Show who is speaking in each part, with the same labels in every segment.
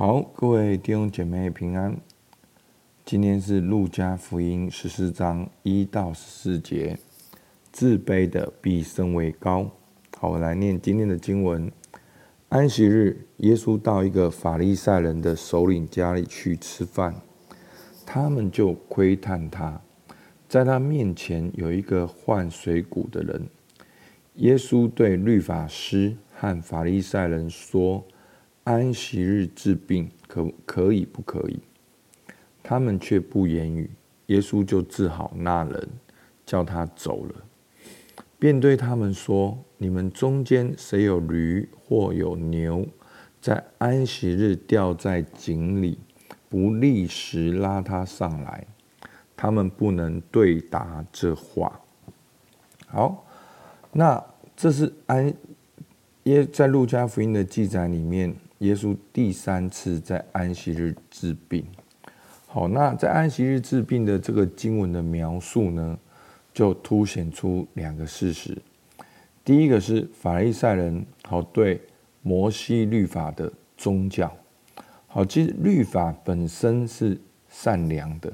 Speaker 1: 好，各位弟兄姐妹平安。今天是路加福音十四章一到十四节，自卑的必升为高。好，我来念今天的经文。安息日，耶稣到一个法利赛人的首领家里去吃饭，他们就窥探他，在他面前有一个患水臌的人。耶稣对律法师和法利赛人说。安息日治病可可以不可以？他们却不言语。耶稣就治好那人，叫他走了，便对他们说：“你们中间谁有驴或有牛，在安息日掉在井里，不立时拉他上来？”他们不能对答这话。好，那这是安耶在路加福音的记载里面。耶稣第三次在安息日治病。好，那在安息日治病的这个经文的描述呢，就凸显出两个事实。第一个是法利赛人好对摩西律法的宗教。好，其实律法本身是善良的。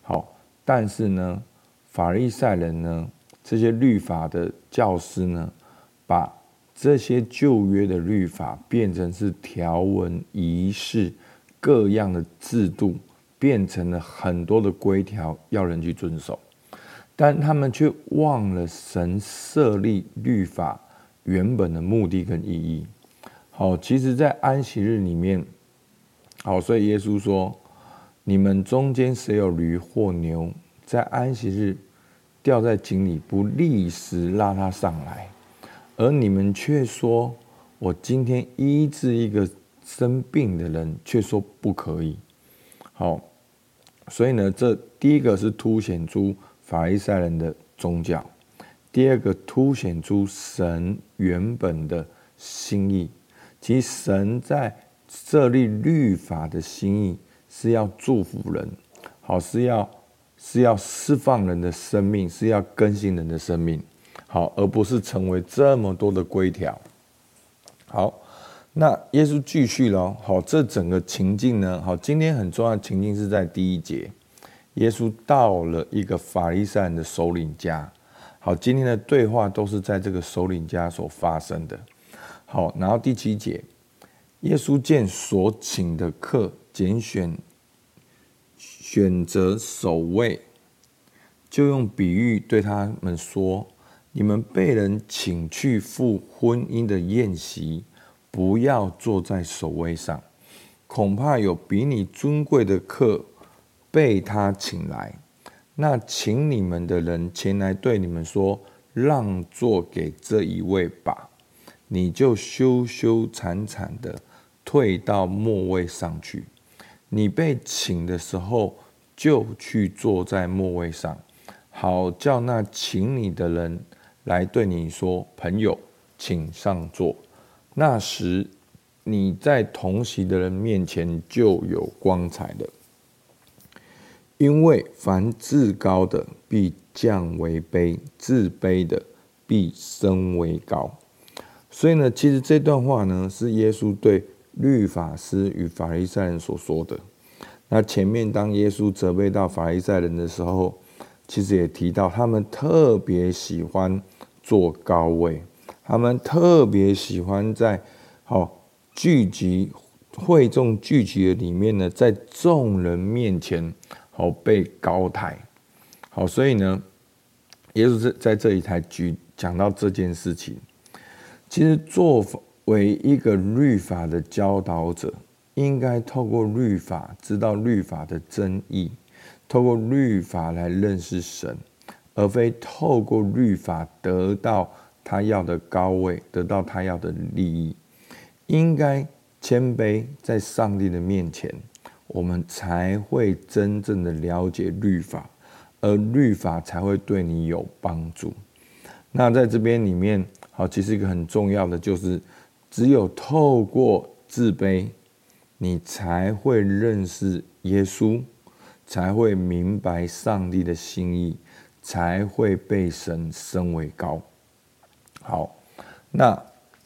Speaker 1: 好，但是呢，法利赛人呢，这些律法的教师呢，把这些旧约的律法变成是条文、仪式、各样的制度，变成了很多的规条要人去遵守，但他们却忘了神设立律法原本的目的跟意义。好，其实，在安息日里面，好，所以耶稣说：“你们中间谁有驴或牛，在安息日掉在井里，不立时拉他上来。”而你们却说，我今天医治一个生病的人，却说不可以。好，所以呢，这第一个是凸显出法利赛人的宗教，第二个凸显出神原本的心意。其实神在设立律法的心意是要祝福人，好，是要是要释放人的生命，是要更新人的生命。好，而不是成为这么多的规条。好，那耶稣继续了。好，这整个情境呢？好，今天很重要的情境是在第一节，耶稣到了一个法利赛人的首领家。好，今天的对话都是在这个首领家所发生的。好，然后第七节，耶稣见所请的客拣选选择守卫，就用比喻对他们说。你们被人请去赴婚姻的宴席，不要坐在首位上，恐怕有比你尊贵的客被他请来。那请你们的人前来对你们说：“让座给这一位吧。”你就羞羞惭惭的退到末位上去。你被请的时候，就去坐在末位上，好叫那请你的人。来对你说，朋友，请上座。那时你在同席的人面前就有光彩的，因为凡自高的必降为卑，自卑的必升为高。所以呢，其实这段话呢是耶稣对律法师与法利赛人所说的。那前面当耶稣责备到法利赛人的时候，其实也提到他们特别喜欢。坐高位，他们特别喜欢在好聚集会众聚集的里面呢，在众人面前好被高抬，好，所以呢，耶稣是在这里才举讲到这件事情。其实作为一个律法的教导者，应该透过律法知道律法的真义，透过律法来认识神。而非透过律法得到他要的高位，得到他要的利益，应该谦卑在上帝的面前，我们才会真正的了解律法，而律法才会对你有帮助。那在这边里面，好，其实一个很重要的就是，只有透过自卑，你才会认识耶稣，才会明白上帝的心意。才会被神升为高。好，那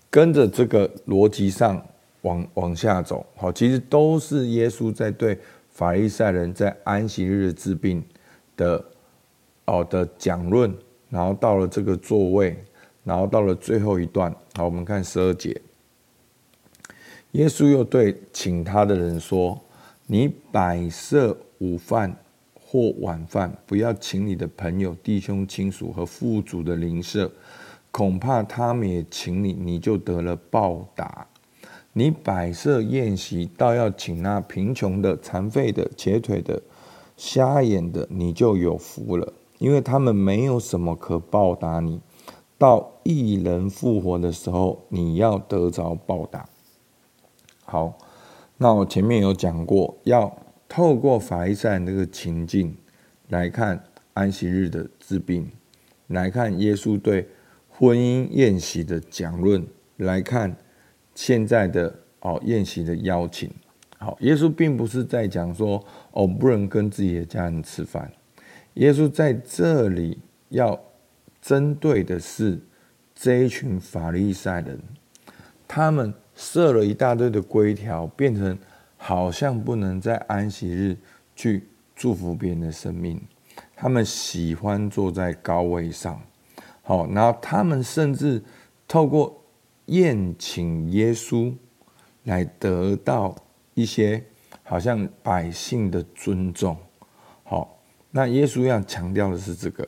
Speaker 1: 跟着这个逻辑上，往往下走，好，其实都是耶稣在对法利赛人在安息日治病的哦的讲论，然后到了这个座位，然后到了最后一段，好，我们看十二节，耶稣又对请他的人说：“你摆设午饭或晚饭，不要请你的朋友、弟兄、亲属和富足的邻舍，恐怕他们也请你，你就得了报答。”你摆设宴席，倒要请那贫穷的、残废的、瘸腿的、瞎眼的，你就有福了，因为他们没有什么可报答你。到一人复活的时候，你要得着报答。好，那我前面有讲过，要透过法利赛那个情境来看安息日的治病，来看耶稣对婚姻宴席的讲论，来看。现在的哦宴席的邀请，好，耶稣并不是在讲说哦不能跟自己的家人吃饭，耶稣在这里要针对的是这一群法利赛人，他们设了一大堆的规条，变成好像不能在安息日去祝福别人的生命，他们喜欢坐在高位上，好，然后他们甚至透过。宴请耶稣，来得到一些好像百姓的尊重。好，那耶稣要强调的是这个，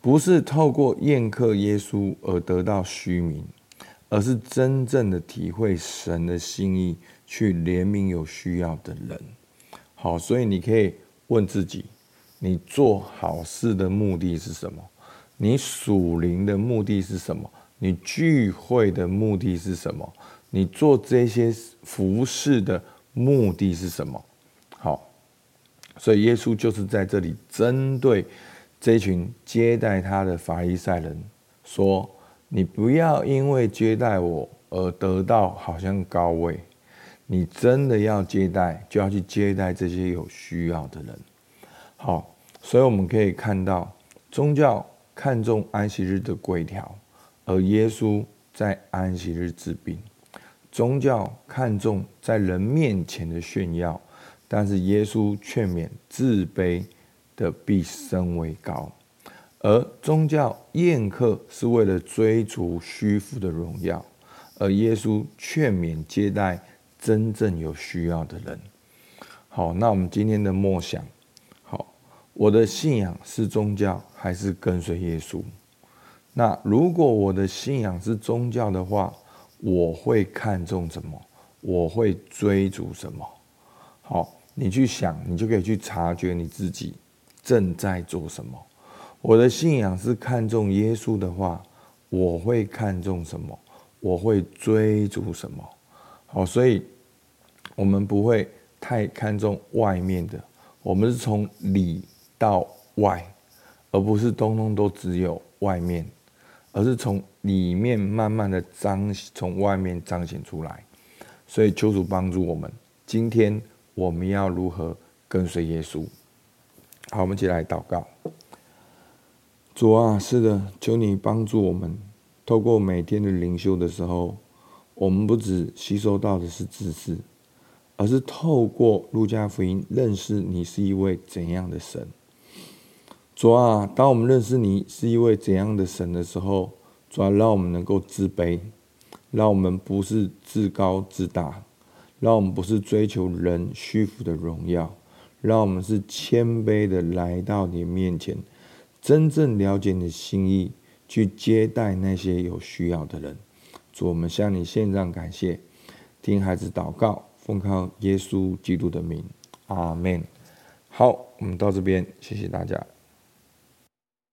Speaker 1: 不是透过宴客耶稣而得到虚名，而是真正的体会神的心意，去怜悯有需要的人。好，所以你可以问自己：你做好事的目的是什么？你属灵的目的是什么？你聚会的目的是什么？你做这些服事的目的是什么？好，所以耶稣就是在这里针对这群接待他的法利赛人说：“你不要因为接待我而得到好像高位，你真的要接待，就要去接待这些有需要的人。”好，所以我们可以看到宗教看重安息日的规条。而耶稣在安息日治病，宗教看重在人面前的炫耀，但是耶稣劝勉自卑的必升为高。而宗教宴客是为了追逐虚浮的荣耀，而耶稣劝勉接待真正有需要的人。好，那我们今天的默想，好，我的信仰是宗教还是跟随耶稣？那如果我的信仰是宗教的话，我会看重什么？我会追逐什么？好，你去想，你就可以去察觉你自己正在做什么。我的信仰是看重耶稣的话，我会看重什么？我会追逐什么？好，所以我们不会太看重外面的，我们是从里到外，而不是通通都只有外面。而是从里面慢慢的彰，从外面彰显出来，所以求主帮助我们。今天我们要如何跟随耶稣？好，我们一起来祷告。主啊，是的，求你帮助我们。透过每天的灵修的时候，我们不只吸收到的是知识，而是透过路加福音认识你是一位怎样的神。主啊，当我们认识你是一位怎样的神的时候，主啊，让我们能够自卑，让我们不是自高自大，让我们不是追求人虚浮的荣耀，让我们是谦卑的来到你面前，真正了解你心意，去接待那些有需要的人。主，我们向你献上感谢，听孩子祷告，奉靠耶稣基督的名，阿门。好，我们到这边，谢谢大家。